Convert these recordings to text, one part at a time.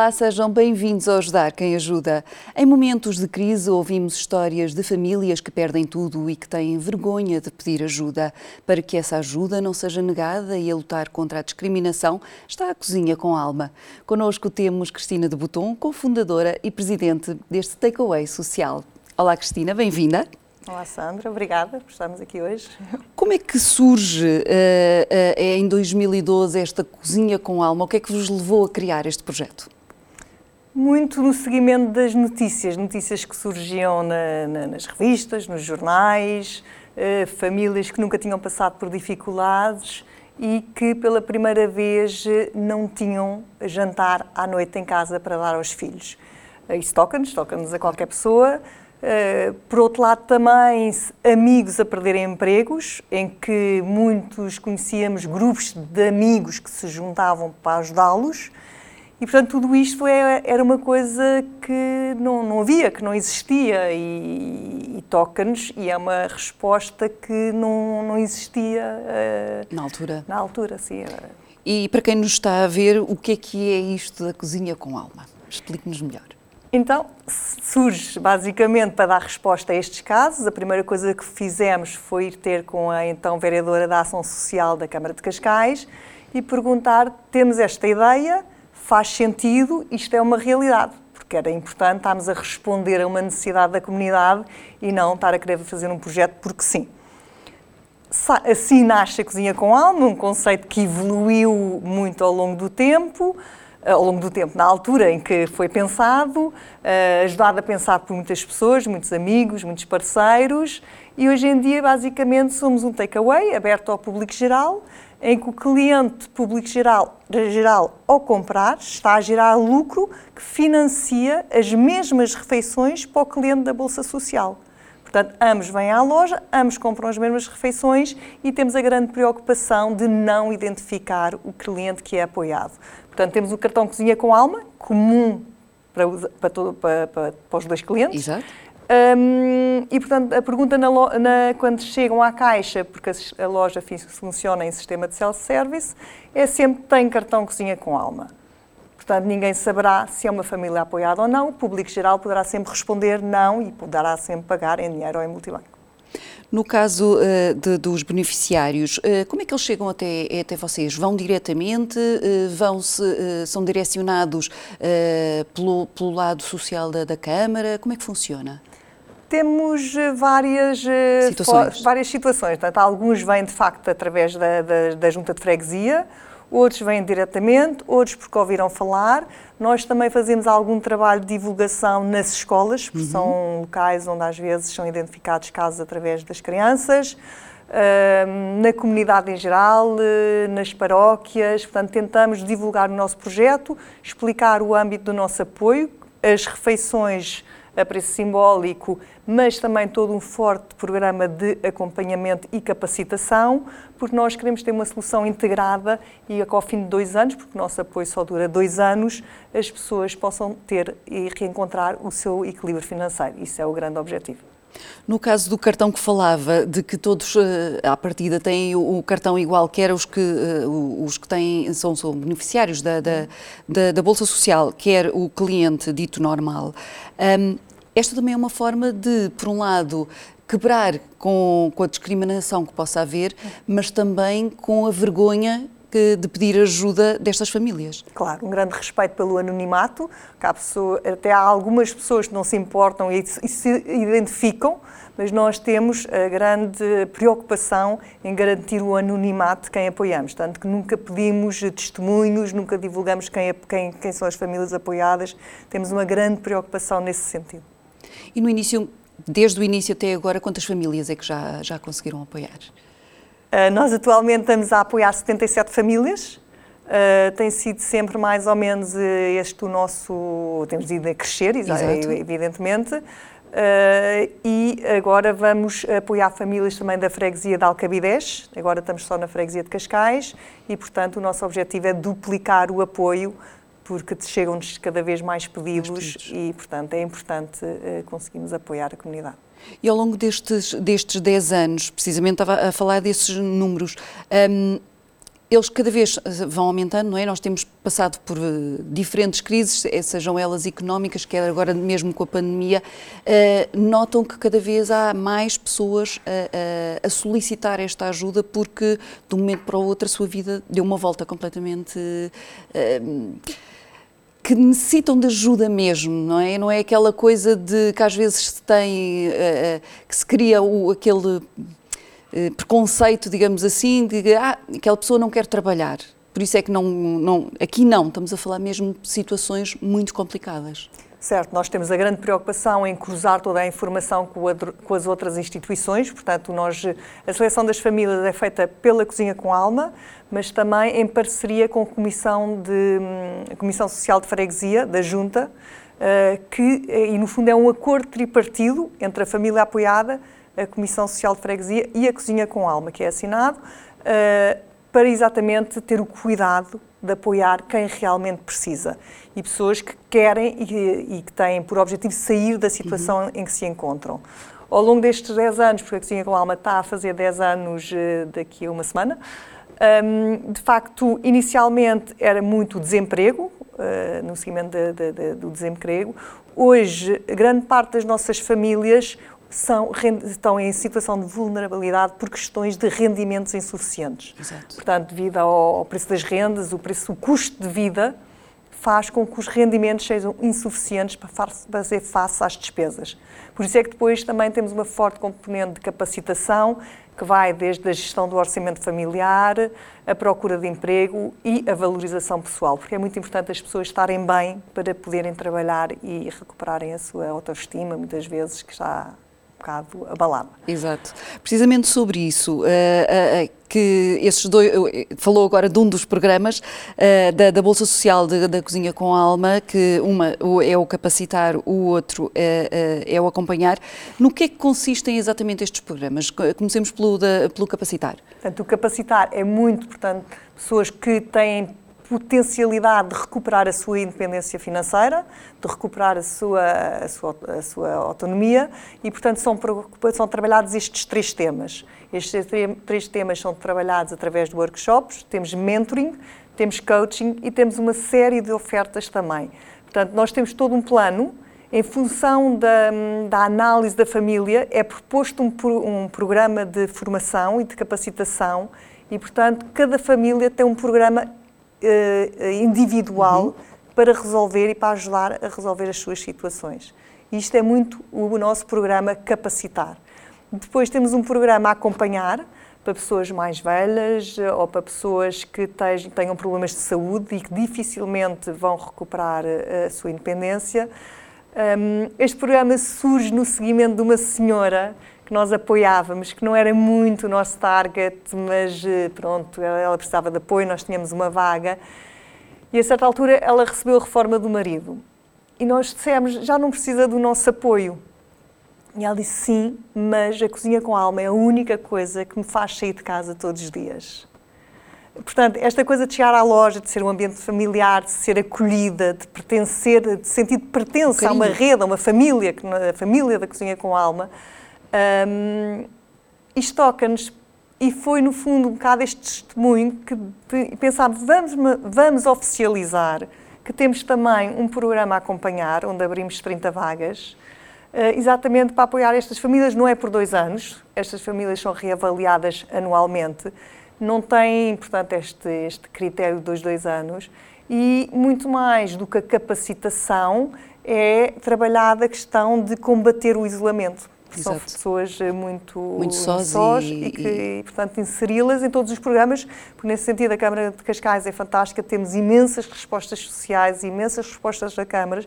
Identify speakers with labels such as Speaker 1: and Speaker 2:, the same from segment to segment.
Speaker 1: Olá, sejam bem-vindos ao Ajudar Quem Ajuda. Em momentos de crise, ouvimos histórias de famílias que perdem tudo e que têm vergonha de pedir ajuda. Para que essa ajuda não seja negada e a lutar contra a discriminação, está a Cozinha com Alma. Connosco temos Cristina de Botton, cofundadora e presidente deste Takeaway Social. Olá, Cristina, bem-vinda.
Speaker 2: Olá, Sandra, obrigada por estarmos aqui hoje.
Speaker 1: Como é que surge uh, uh, em 2012 esta Cozinha com Alma? O que é que vos levou a criar este projeto?
Speaker 2: Muito no seguimento das notícias, notícias que surgiam na, na, nas revistas, nos jornais, uh, famílias que nunca tinham passado por dificuldades e que pela primeira vez não tinham jantar à noite em casa para dar aos filhos. Isso toca-nos, toca-nos a qualquer pessoa. Uh, por outro lado, também amigos a perderem empregos, em que muitos conhecíamos grupos de amigos que se juntavam para ajudá-los. E, portanto, tudo isto é, era uma coisa que não, não havia, que não existia e, e toca-nos e é uma resposta que não, não existia
Speaker 1: uh, na altura.
Speaker 2: Na altura, sim.
Speaker 1: E para quem nos está a ver, o que é que é isto da cozinha com alma? Explique-nos melhor.
Speaker 2: Então, surge basicamente para dar resposta a estes casos. A primeira coisa que fizemos foi ir ter com a então vereadora da Ação Social da Câmara de Cascais e perguntar: temos esta ideia, faz sentido, isto é uma realidade? Porque era importante estarmos a responder a uma necessidade da comunidade e não estar a querer fazer um projeto porque sim. Assim nasce a Cozinha com Alma, um conceito que evoluiu muito ao longo do tempo. Eh, ao longo do tempo, na altura em que foi pensado, eh, ajudado a pensar por muitas pessoas, muitos amigos, muitos parceiros, e hoje em dia, basicamente, somos um takeaway aberto ao público geral, em que o cliente público geral, geral, ao comprar, está a gerar lucro que financia as mesmas refeições para o cliente da Bolsa Social. Portanto, ambos vêm à loja, ambos compram as mesmas refeições e temos a grande preocupação de não identificar o cliente que é apoiado. Portanto, temos o cartão cozinha com alma, comum para, para, todo, para, para, para os dois clientes.
Speaker 1: Exato.
Speaker 2: Um, e, portanto, a pergunta na, na, quando chegam à caixa, porque a, a loja funciona em sistema de self-service, é sempre tem cartão cozinha com alma. Portanto, ninguém saberá se é uma família apoiada ou não. O público geral poderá sempre responder não e poderá sempre pagar em dinheiro ou em multibanco.
Speaker 1: No caso uh, de, dos beneficiários, uh, como é que eles chegam até, até vocês? Vão diretamente? Uh, vão -se, são direcionados pelo, pelo, lado social da, da, Câmara? Como é que funciona?
Speaker 2: Temos várias situações. várias situações. Portanto, alguns vêm, de facto, através da, da, da Junta de Freguesia, outros vêm diretamente, outros porque ouviram falar. Nós também fazemos algum trabalho de divulgação nas escolas, porque uhum. são locais onde às vezes são identificados casos através das crianças. Uh, na comunidade em geral, uh, nas paróquias, portanto, tentamos divulgar o nosso projeto, explicar o âmbito do nosso apoio, as refeições a preço simbólico, mas também todo um forte programa de acompanhamento e capacitação, porque nós queremos ter uma solução integrada e ao fim de dois anos, porque o nosso apoio só dura dois anos, as pessoas possam ter e reencontrar o seu equilíbrio financeiro. Isso é o grande objetivo.
Speaker 1: No caso do cartão que falava, de que todos eh, à partida têm o cartão igual, quer os que, eh, os que têm, são, são beneficiários da, da, da, da, Bolsa Social, quer o cliente dito normal, um, esta também é uma forma de, por um lado, quebrar com, com a discriminação que possa haver, mas também com a vergonha de pedir ajuda destas famílias.
Speaker 2: Claro, um grande respeito pelo anonimato, que há pessoa, até há algumas pessoas que não se importam e, e se identificam, mas nós temos a grande preocupação em garantir o anonimato de quem apoiamos, tanto que nunca pedimos testemunhos, nunca divulgamos quem, quem, quem são as famílias apoiadas, temos uma grande preocupação nesse sentido.
Speaker 1: E no início, desde o início até agora, quantas famílias é que já, já conseguiram apoiar?
Speaker 2: Uh, nós atualmente estamos a apoiar 77 famílias. Uh, tem sido sempre mais ou menos eh, este o nosso. Temos ido a crescer, Exato. evidentemente. Uh, e agora vamos apoiar famílias também da freguesia de Alcabidez. Agora estamos só na freguesia de Cascais e, portanto, o nosso objetivo é duplicar o apoio porque chegam-nos cada vez mais pedidos, mais pedidos, e, portanto, é importante uh, conseguirmos apoiar a comunidade.
Speaker 1: E ao longo destes, destes 10 anos, precisamente estava a falar desses números, um, eles cada vez vão aumentando, não é? Nós temos passado por diferentes crises, sejam elas económicas, quer agora mesmo com a pandemia, notam que cada vez há mais pessoas a, a, a, solicitar esta ajuda porque de um momento para o outro a sua vida deu uma volta completamente que necessitam de ajuda mesmo, não é? Não é aquela coisa de que às vezes se tem, uh, que se cria o, aquele uh, preconceito, digamos assim, de que ah, aquela pessoa não quer trabalhar. Por isso é que não, não, aqui não, estamos a falar mesmo de situações muito complicadas.
Speaker 2: Certo, nós temos a grande preocupação em cruzar toda a informação com, a, com, as outras instituições, portanto, nós, a seleção das famílias é feita pela Cozinha com Alma, mas também em parceria com a Comissão, de, a Comissão Social de Freguesia, da Junta, uh, que, e no fundo é um acordo tripartido entre a família apoiada, a Comissão Social de Freguesia e a Cozinha com Alma, que é assinado, uh, para exatamente ter o cuidado de apoiar quem realmente precisa e pessoas que querem e, e que têm por objetivo sair da situação uhum. em que se encontram. Ao longo destes 10 anos, porque a Cozinha com Alma está a fazer 10 anos uh, daqui a uma semana, um, de facto, inicialmente era muito desemprego, uh, no seguimento de, de, de, do desemprego. Hoje, grande parte das nossas famílias são, estão em situação de vulnerabilidade por questões de rendimentos insuficientes. Exato. Portanto, devido ao preço das rendas, o, preço, o custo de vida faz com que os rendimentos sejam insuficientes para fazer face às despesas. Por isso é que depois também temos uma forte componente de capacitação, que vai desde a gestão do orçamento familiar, a procura de emprego e a valorização pessoal, porque é muito importante as pessoas estarem bem para poderem trabalhar e recuperarem a sua autoestima, muitas vezes que está bocado abalada.
Speaker 1: Exato. Precisamente sobre isso, uh, uh, que esses dois, falou agora de um dos programas uh, da, da, Bolsa Social de, da Cozinha com Alma, que uma é o capacitar, o outro é, é o acompanhar. No que é que consistem exatamente estes programas? Comecemos pelo, da, pelo capacitar.
Speaker 2: Portanto, o capacitar é muito, portanto, pessoas que têm potencialidade de recuperar a sua independência financeira, de recuperar a sua, a sua, a sua autonomia e, portanto, são, são trabalhados estes três temas. Estes três temas são trabalhados através de workshops, temos mentoring, temos coaching e temos uma série de ofertas também. Portanto, nós temos todo um plano em função da, da, análise da família, é proposto um, um, programa de formação e de capacitação e, portanto, cada família tem um programa individual uhum. para resolver e para ajudar a resolver as suas situações. Isto é muito o nosso programa Capacitar. Depois temos um programa acompanhar para pessoas mais velhas eh, ou para pessoas que tenham problemas de saúde e que dificilmente vão recuperar a sua independência. Este programa surge no seguimento de uma senhora que nós apoiávamos, que não era muito o nosso target, mas eh, pronto, ela precisava de apoio, nós tínhamos uma vaga. E a certa altura ela recebeu a reforma do marido. E nós dissemos, já não precisa do nosso apoio. E ela disse, sim, mas a cozinha com alma é a única coisa que me faz sair de casa todos os dias. Portanto, esta coisa de chegar à loja, de ser um ambiente familiar, de ser acolhida, de pertencer, de sentir de pertença um a uma rede, a uma família, a família da cozinha com alma, um, isto toca-nos e foi, no fundo, um bocado este testemunho que pensámos, vamos, vamos oficializar que temos também um programa a acompanhar, onde abrimos 30 vagas, uh, exatamente para apoiar estas famílias. Não é por dois anos, estas famílias são reavaliadas anualmente, não tem, portanto, este, este critério de dois, dois anos, e muito mais do que a capacitação é trabalhada a questão de combater o isolamento são pessoas eh, muito,
Speaker 1: muito sós,
Speaker 2: sós e, e, que, e, portanto, inseri-las em todos os programas, porque nesse sentido a Câmara de Cascais é fantástica, temos imensas respostas sociais, imensas respostas da Câmara,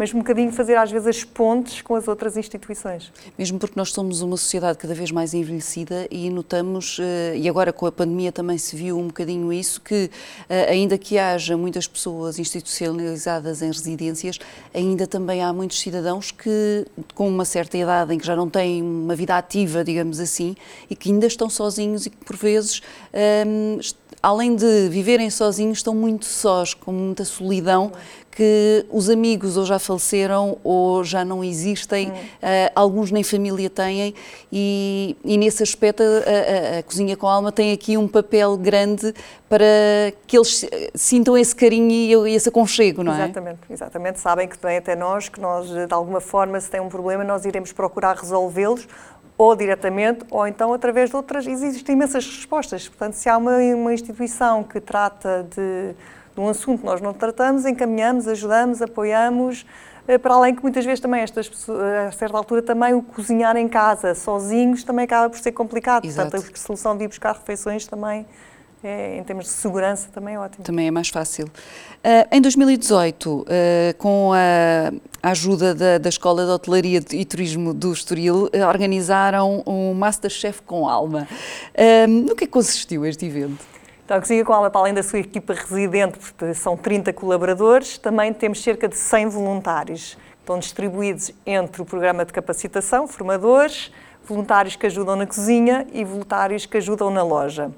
Speaker 2: mas um bocadinho fazer às vezes as pontes com as outras instituições.
Speaker 1: Mesmo porque nós somos uma sociedade cada vez mais envelhecida e notamos, eh, e agora com a pandemia também se viu um bocadinho isso, que eh, ainda que haja muitas pessoas institucionalizadas em residências, ainda também há muitos cidadãos que com uma certa idade em que já não têm uma vida ativa, digamos assim, e que ainda estão sozinhos e que por vezes ehm, além de viverem sozinhos, estão muito sós, com muita solidão, que os amigos ou já faleceram ou já não existem, hum. uh, alguns nem família têm, e, e nesse aspecto a, a, a, Cozinha com Alma tem aqui um papel grande para que eles sintam esse carinho e esse aconchego, não
Speaker 2: é? Exatamente, exatamente. Sabem que vem até nós, que nós, de alguma forma, se tem um problema, nós iremos procurar resolvê-los ou diretamente, ou então através de outras. Existem imensas respostas. Portanto, se há uma, uma instituição que trata de, de um assunto que nós não tratamos, encaminhamos, ajudamos, apoiamos. Eh, para além que muitas vezes também estas pessoas, a certa altura também o cozinhar em casa sozinhos também acaba por ser complicado. Exato. Portanto, a solução de ir buscar refeições também é, em termos de segurança também é ótimo.
Speaker 1: Também é mais fácil. Uh, em 2018, uh, com a, ajuda da, da, Escola de Hotelaria e Turismo do Estoril, uh, organizaram um Masterchef com alma. no que é consistiu este evento?
Speaker 2: Então, a Cozinha com Alma, para além da sua equipa residente, porque são 30 colaboradores, também temos cerca de 100 voluntários. Estão distribuídos entre o programa de capacitação, formadores, voluntários que ajudam na cozinha e voluntários que ajudam na loja.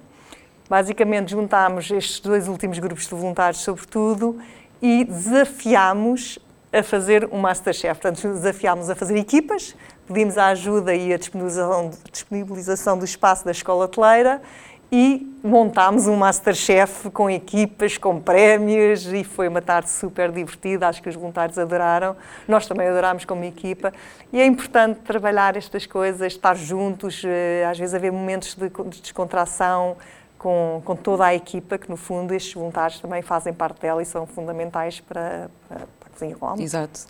Speaker 2: Basicamente, juntámos estes dois últimos grupos de voluntários, sobretudo, e desafiámos a fazer um Masterchef. Portanto, desafiámos a fazer equipas, pedimos a ajuda e a disponibilização, disponibilização do espaço da escola hoteleira e montámos um Masterchef com equipas, com prémios e foi uma tarde super divertida, acho que os voluntários adoraram, nós também adorámos como equipa. E é importante trabalhar estas coisas, estar juntos, eh, às vezes haver momentos de descontração, com, com toda a equipa, que no fundo estes voluntários também fazem parte dela e são fundamentais para, para, para a Cozinha com Alma.
Speaker 1: Exato.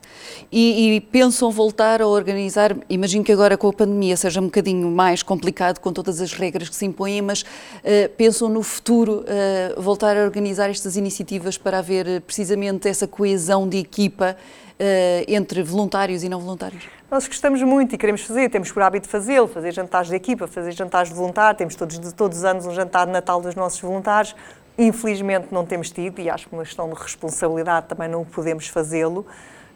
Speaker 1: E, e, pensam voltar a organizar, imagino que agora com a pandemia seja um bocadinho mais complicado com todas as regras que se impõem, mas uh, pensam no futuro uh, voltar a organizar estas iniciativas para haver eh, precisamente essa coesão de equipa entre voluntários e não voluntários?
Speaker 2: Nós gostamos muito e queremos fazer, temos por hábito fazê-lo, fazer jantares de equipa, fazer jantares de voluntário, temos todos, todos os anos um jantar de Natal dos nossos voluntários. Infelizmente não temos tido e acho que uma questão de responsabilidade também não podemos fazê-lo.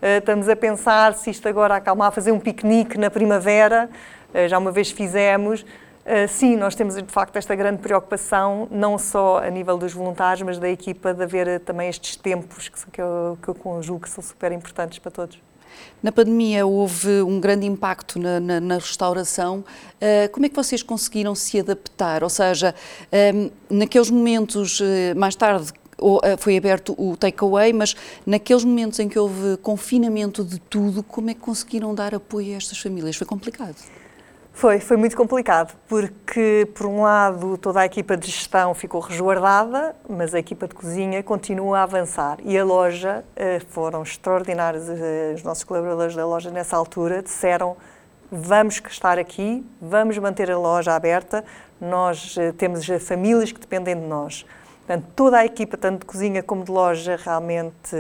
Speaker 2: Uh, estamos a pensar se isto agora acalmar, fazer um piquenique na primavera, uh, já uma vez fizemos, Uh, sim, nós temos de facto esta grande preocupação, não só a nível dos voluntários, mas da equipa, de haver também estes tempos que, eu, que eu conjugo que são super importantes para todos.
Speaker 1: Na pandemia houve um grande impacto na, na, na restauração. Uh, como é que vocês conseguiram se adaptar? Ou seja, um, naqueles momentos, mais tarde, foi aberto o takeaway, mas naqueles momentos em que houve confinamento de tudo, como é que conseguiram dar apoio a estas famílias? Foi complicado?
Speaker 2: Foi, foi muito complicado, porque, por um lado, toda a equipa de gestão ficou resguardada, mas a equipa de cozinha continua a avançar. E a loja, eh, foram extraordinários, eh, os nossos colaboradores da loja nessa altura disseram vamos estar aqui, vamos manter a loja aberta, nós eh, temos famílias que dependem de nós. Portanto, toda a equipa, tanto de cozinha como de loja, realmente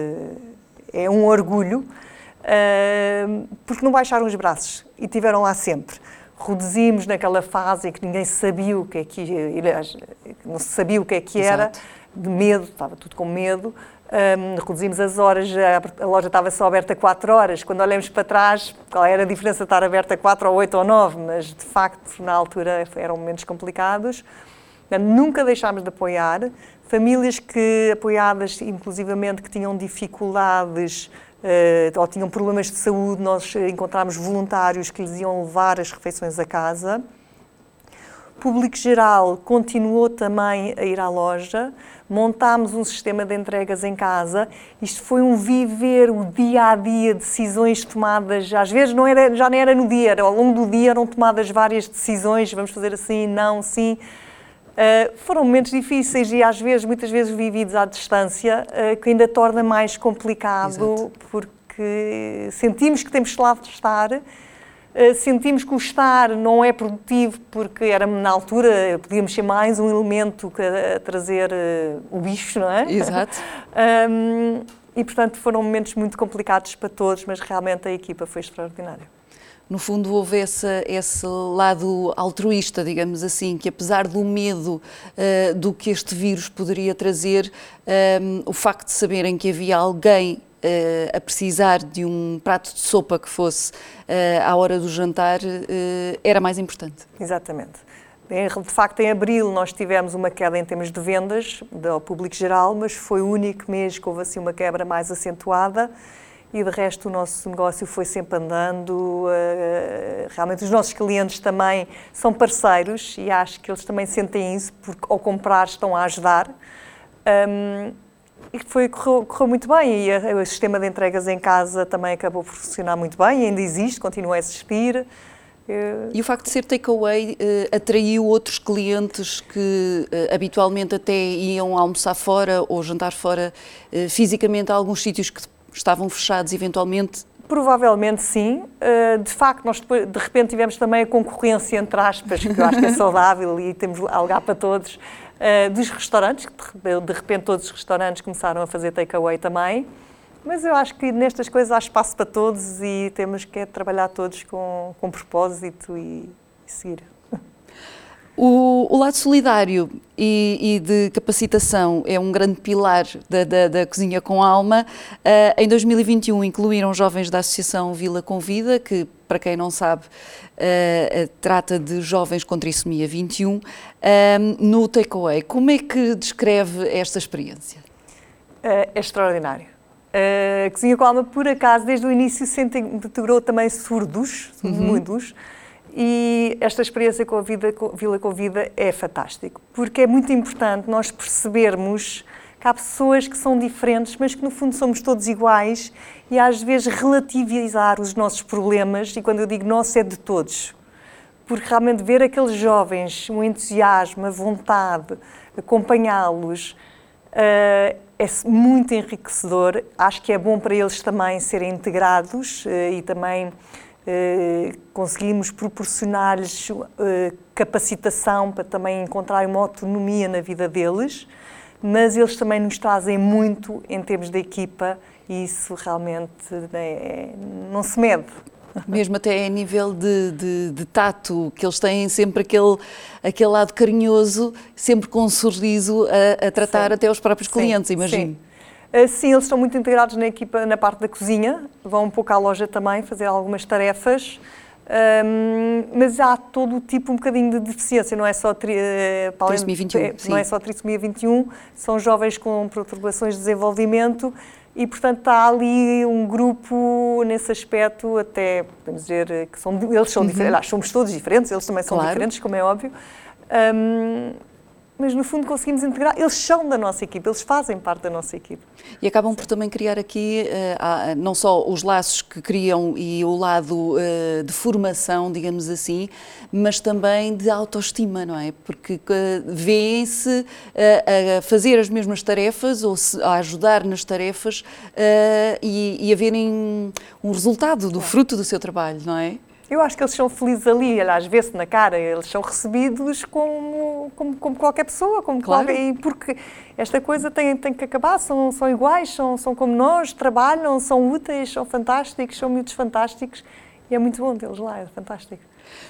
Speaker 2: é um orgulho, porque não baixaram os braços e tiveram lá sempre reduzimos naquela fase em que ninguém sabia o que é que não se sabia o que é que era, Exato. de medo, estava tudo com medo. Um, reduzimos as horas, a, loja estava só aberta 4 horas. Quando olhamos para trás, qual era a diferença de estar aberta 4 ou 8 ou 9? Mas, de facto, na altura eram momentos complicados. Nunca deixámos de apoiar. Famílias que, apoiadas, inclusivamente, que tinham dificuldades ou tinham problemas de saúde, nós encontramos voluntários que lhes iam levar as refeições a casa. O público geral continuou também a ir à loja, montámos um sistema de entregas em casa. Isto foi um viver o dia a dia, decisões tomadas, às vezes não era, já nem era no dia, era, ao longo do dia eram tomadas várias decisões, vamos fazer assim, não, sim. Uh, foram momentos difíceis e às vezes, muitas vezes vividos à distância, uh, que ainda torna mais complicado, Exato. porque sentimos que temos lá de estar, uh, sentimos que o estar não é produtivo, porque era na altura, podíamos ser mais um elemento que a, a trazer o bicho, não é?
Speaker 1: Exato.
Speaker 2: um, e portanto foram momentos muito complicados para todos, mas realmente a equipa foi extraordinária
Speaker 1: no fundo houve esse, esse lado altruísta, digamos assim, que apesar do medo uh, do que este vírus poderia trazer, um, eh, o facto de saberem que havia alguém uh, a precisar de um prato de sopa que fosse uh, à hora do jantar era mais importante.
Speaker 2: Exatamente. De facto, em abril nós tivemos uma queda em termos de vendas ao público geral, mas foi o único mês que houve assim uma quebra mais acentuada e de resto o nosso negócio foi sempre andando. Eh, realmente os nossos clientes também são parceiros e acho que eles também sentem isso porque ao comprar estão a ajudar. E foi, correu, correu, muito bem e o sistema de entregas em casa também acabou por funcionar muito bem, ainda existe, continua a existir.
Speaker 1: E o facto de ser takeaway uh, atraiu outros clientes que uh, habitualmente até iam almoçar fora ou jantar fora uh, fisicamente a alguns sítios que estavam fechados eventualmente?
Speaker 2: Provavelmente sim. De facto, nós de repente tivemos também a concorrência, entre aspas, que eu acho que é saudável e temos lugar para todos, dos restaurantes, que de repente todos os restaurantes começaram a fazer takeaway também. Mas eu acho que nestas coisas há espaço para todos e temos que é trabalhar todos com, com propósito e, e seguir.
Speaker 1: O, o, lado solidário e, e, de capacitação é um grande pilar da, da, da Cozinha com Alma. Uh, em 2021 incluíram jovens da Associação Vila Convida, que, para quem não sabe, uh, trata de jovens com trissomia 21, uh, no Takeaway. Como é que descreve esta experiência?
Speaker 2: é extraordinário a Cozinha com Alma, por acaso, desde o início se integrou também surdos, uhum. E esta experiência com a vida, com, Vila Convida é fantástico, porque é muito importante nós percebermos que há pessoas que são diferentes, mas que no fundo somos todos iguais e às vezes relativizar os nossos problemas, e quando eu digo nosso é de todos, porque realmente ver aqueles jovens, o entusiasmo, a vontade, acompanhá-los, uh, é muito enriquecedor. Acho que é bom para eles também serem integrados uh, e também conseguimos proporcionar-lhes capacitação para também encontrar uma autonomia na vida deles, mas eles também nos trazem muito em termos de equipa e isso realmente é, não se mede.
Speaker 1: Mesmo até a nível de, de, de, tato, que eles têm sempre aquele, aquele lado carinhoso, sempre com um sorriso a, a tratar sim. até os próprios clientes, sim, imagino.
Speaker 2: Sim. Uh, sim, eles estão muito integrados na equipa, na parte da cozinha, vão um pouco à loja também fazer algumas tarefas. Mas há todo o tipo um bocadinho de deficiência, não é só tri,
Speaker 1: uh, trissomia 21, é,
Speaker 2: não é só trissomia 21, são jovens com perturbações de desenvolvimento e, portanto, está ali um grupo nesse aspecto, até podemos dizer que são, eles são uhum. diferentes, somos todos diferentes, eles também são claro. diferentes, como é óbvio. Um, mas no fundo conseguimos integrar. Eles são da nossa equipe, eles fazem parte da nossa equipe.
Speaker 1: E acabam por também criar aqui uh, não só os laços que criam e o lado uh, de formação, digamos assim, mas também de autoestima, não é? Porque uh, vêem-se a fazer as mesmas tarefas ou a ajudar nas tarefas e, e a verem um resultado do fruto do seu trabalho, não é?
Speaker 2: Eu acho que eles são felizes ali, às vezes na cara, eles são recebidos como, como, como qualquer pessoa, como claro. qualquer, e porque esta coisa tem, tem que acabar, são, são iguais, são, são como nós, trabalham, são úteis, são fantásticos, são miúdos fantásticos e é muito bom tê-los lá, é fantástico.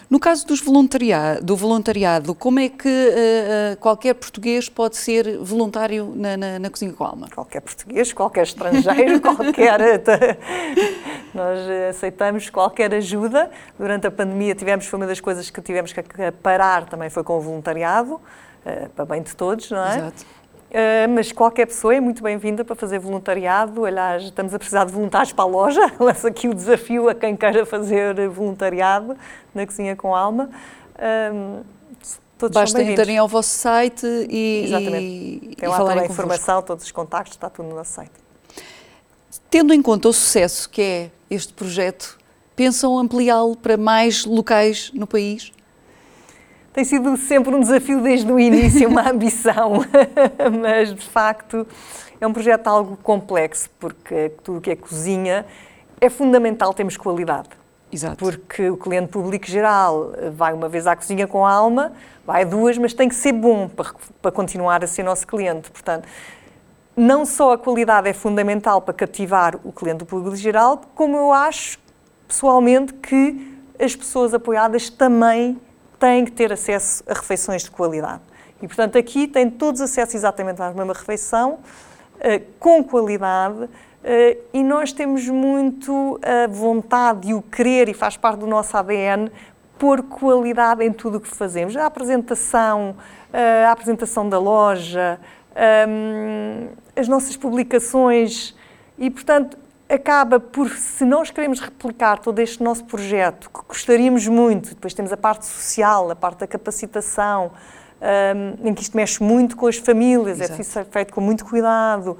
Speaker 1: No caso dos voluntariado, do voluntariado, como é que uh, qualquer português pode ser voluntário na, na, na, Cozinha com Alma?
Speaker 2: Qualquer português, qualquer estrangeiro, qualquer. Nós aceitamos qualquer ajuda. Durante a pandemia tivemos, foi uma das coisas que tivemos que parar também foi com o voluntariado, uh, para bem de todos, não é? Exato. Uh, mas qualquer pessoa é muito bem-vinda para fazer voluntariado. Aliás, estamos a precisar de voluntários para a loja. Lanço aqui o desafio a quem queira fazer voluntariado na Cozinha com Alma. Uh,
Speaker 1: todos Basta entrarem ao vosso site e,
Speaker 2: Exatamente.
Speaker 1: e,
Speaker 2: Tem lá toda a informação, todos os contactos, está tudo no nosso site.
Speaker 1: Tendo em conta o sucesso que é este projeto, pensam ampliá-lo para mais locais no país?
Speaker 2: tem sido sempre um desafio desde o início, uma ambição, mas de facto é um projeto algo complexo, porque tudo o que é cozinha é fundamental termos qualidade.
Speaker 1: Exato.
Speaker 2: Porque o cliente público geral vai uma vez à cozinha com alma, vai duas, mas tem que ser bom para, para continuar a ser nosso cliente. Portanto, não só a qualidade é fundamental para cativar o cliente público geral, como eu acho pessoalmente que as pessoas apoiadas também têm que ter acesso a refeições de qualidade. E, portanto, aqui têm todos acesso exatamente à mesma refeição, eh, com qualidade, eh, e nós temos muito a vontade e o querer, e faz parte do nosso ADN, pôr qualidade em tudo o que fazemos. A apresentação, a apresentação da loja, hum, as nossas publicações e, portanto, acaba por, se nós queremos replicar todo este nosso projeto, que gostaríamos muito, depois temos a parte social, a parte da capacitação, um, em que isto mexe muito com as famílias, é Exato. é preciso ser feito com muito cuidado.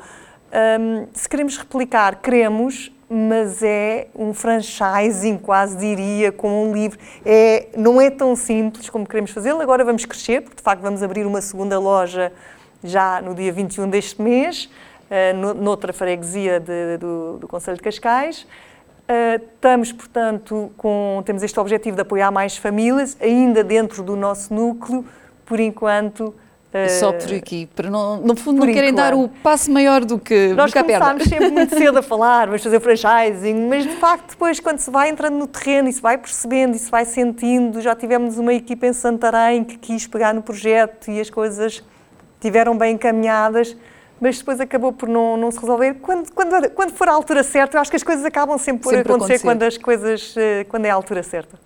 Speaker 2: Um, se queremos replicar, queremos, mas é um franchising, quase diria, com um livro. É, não é tão simples como queremos fazê-lo. Agora vamos crescer, porque de facto vamos abrir uma segunda loja já no dia 21 deste mês, uh, noutra freguesia de, do, do Conselho de Cascais. Uh, estamos, portanto, com, temos este objetivo de apoiar mais famílias, ainda dentro do nosso núcleo, por enquanto
Speaker 1: só por aqui, para não, no fundo não querem dar o passo maior do que
Speaker 2: Nós começámos sempre muito cedo a falar, vamos fazer franchising, mas de facto depois quando se vai entrando no terreno e se vai percebendo e se vai sentindo, já tivemos uma equipa em Santarém que quis pegar no projeto e as coisas tiveram bem encaminhadas, mas depois acabou por não, não se resolver. Quando, quando, quando for a altura certa, eu acho que as coisas acabam sempre por sempre acontecer, acontecer, quando as coisas, eh, quando é a altura certa.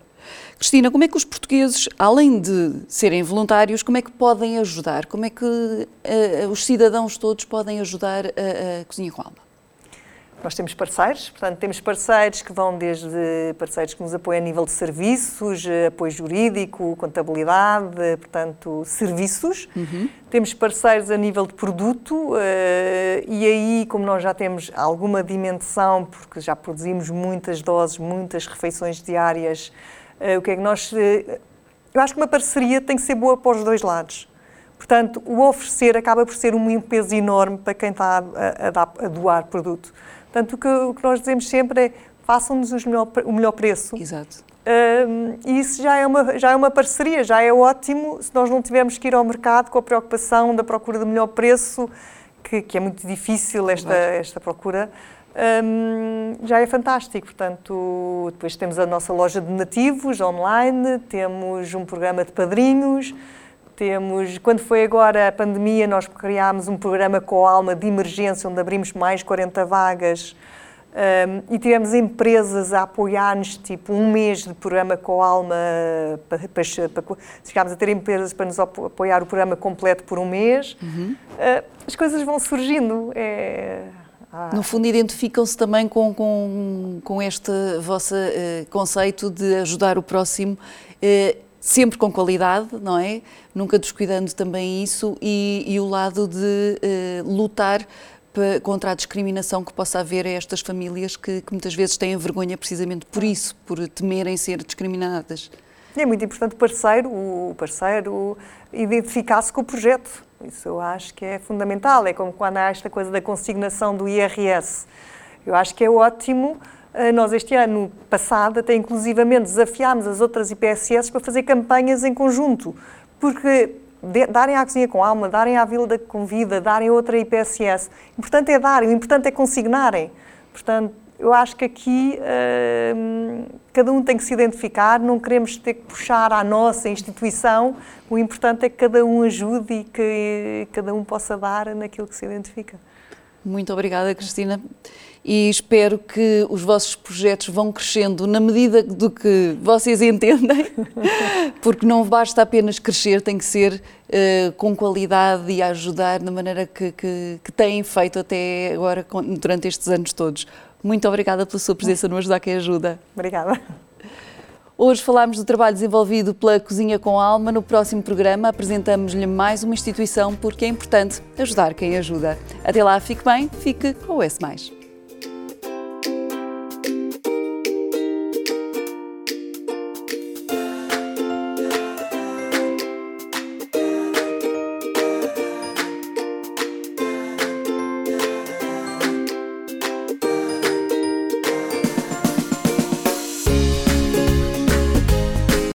Speaker 1: Cristina, como é que os portugueses, além de serem voluntários, como é que podem ajudar? Como é que uh, os cidadãos todos podem ajudar a, a Cozinha com Alma?
Speaker 2: Nós temos parceiros, portanto, temos parceiros que vão desde parceiros que nos apoiam a nível de serviços, eh, apoio jurídico, contabilidade, portanto, serviços. Uhum. Temos parceiros a nível de produto eh, e aí, como nós já temos alguma dimensão, porque já produzimos muitas doses, muitas refeições diárias Uh, o que é que nós. Eu acho que uma parceria tem que ser boa para os dois lados. Portanto, o oferecer acaba por ser um peso enorme para quem está a, a, a doar produto. Portanto, o que, o que, nós dizemos sempre é façam-nos o melhor preço.
Speaker 1: Exato.
Speaker 2: E isso já é, uma, já é uma parceria, já é ótimo se nós não tivermos que ir ao mercado com a preocupação da procura do melhor preço, que, que é muito difícil esta, esta procura um, já é fantástico. Portanto, depois temos a nossa loja de nativos online, temos um programa de padrinhos, temos, quando foi agora a pandemia, nós criámos um programa com a alma de emergência, onde abrimos mais 40 vagas um, e tivemos empresas a apoiar-nos, tipo um mês de programa com a alma, para, para, para, chegámos a ter empresas para nos apoiar o programa completo por um mês. Uhum. Uh, as coisas vão surgindo. É,
Speaker 1: ah. No fundo, identificam-se também com, com, com este vosso uh, conceito de ajudar o próximo, uh, sempre com qualidade, não é? Nunca descuidando também isso e, e o lado de uh, lutar contra a discriminação que possa haver a estas famílias que, que, muitas vezes têm vergonha precisamente por isso, por temerem ser discriminadas.
Speaker 2: É muito importante o parceiro, o parceiro identificar-se com o projeto isso eu acho que é fundamental. É como quando há esta coisa da consignação do IRS. Eu acho que é ótimo. Eh, nós, este ano passado, até inclusivamente desafiámos as outras IPSS para fazer campanhas em conjunto, porque darem à Cozinha com Alma, darem à Vila da Convida, darem outra IPSS. O importante é darem, o importante é consignarem. Portanto, eu acho que aqui uh, cada um tem que se identificar, não queremos ter que puxar à nossa instituição, o importante é que cada um ajude e que cada um possa dar naquilo que se identifica.
Speaker 1: Muito obrigada, Cristina. E espero que os vossos projetos vão crescendo na medida do que vocês entendem, porque não basta apenas crescer, tem que ser uh, com qualidade e ajudar da maneira que, que, que têm feito até agora, durante estes anos todos. Muito obrigada pela sua presença no Ajudar Quem Ajuda.
Speaker 2: Obrigada.
Speaker 1: Hoje falámos do trabalho desenvolvido pela Cozinha com Alma. No próximo programa apresentamos-lhe mais uma instituição porque é importante ajudar quem ajuda. Até lá, fique bem, fique com o S.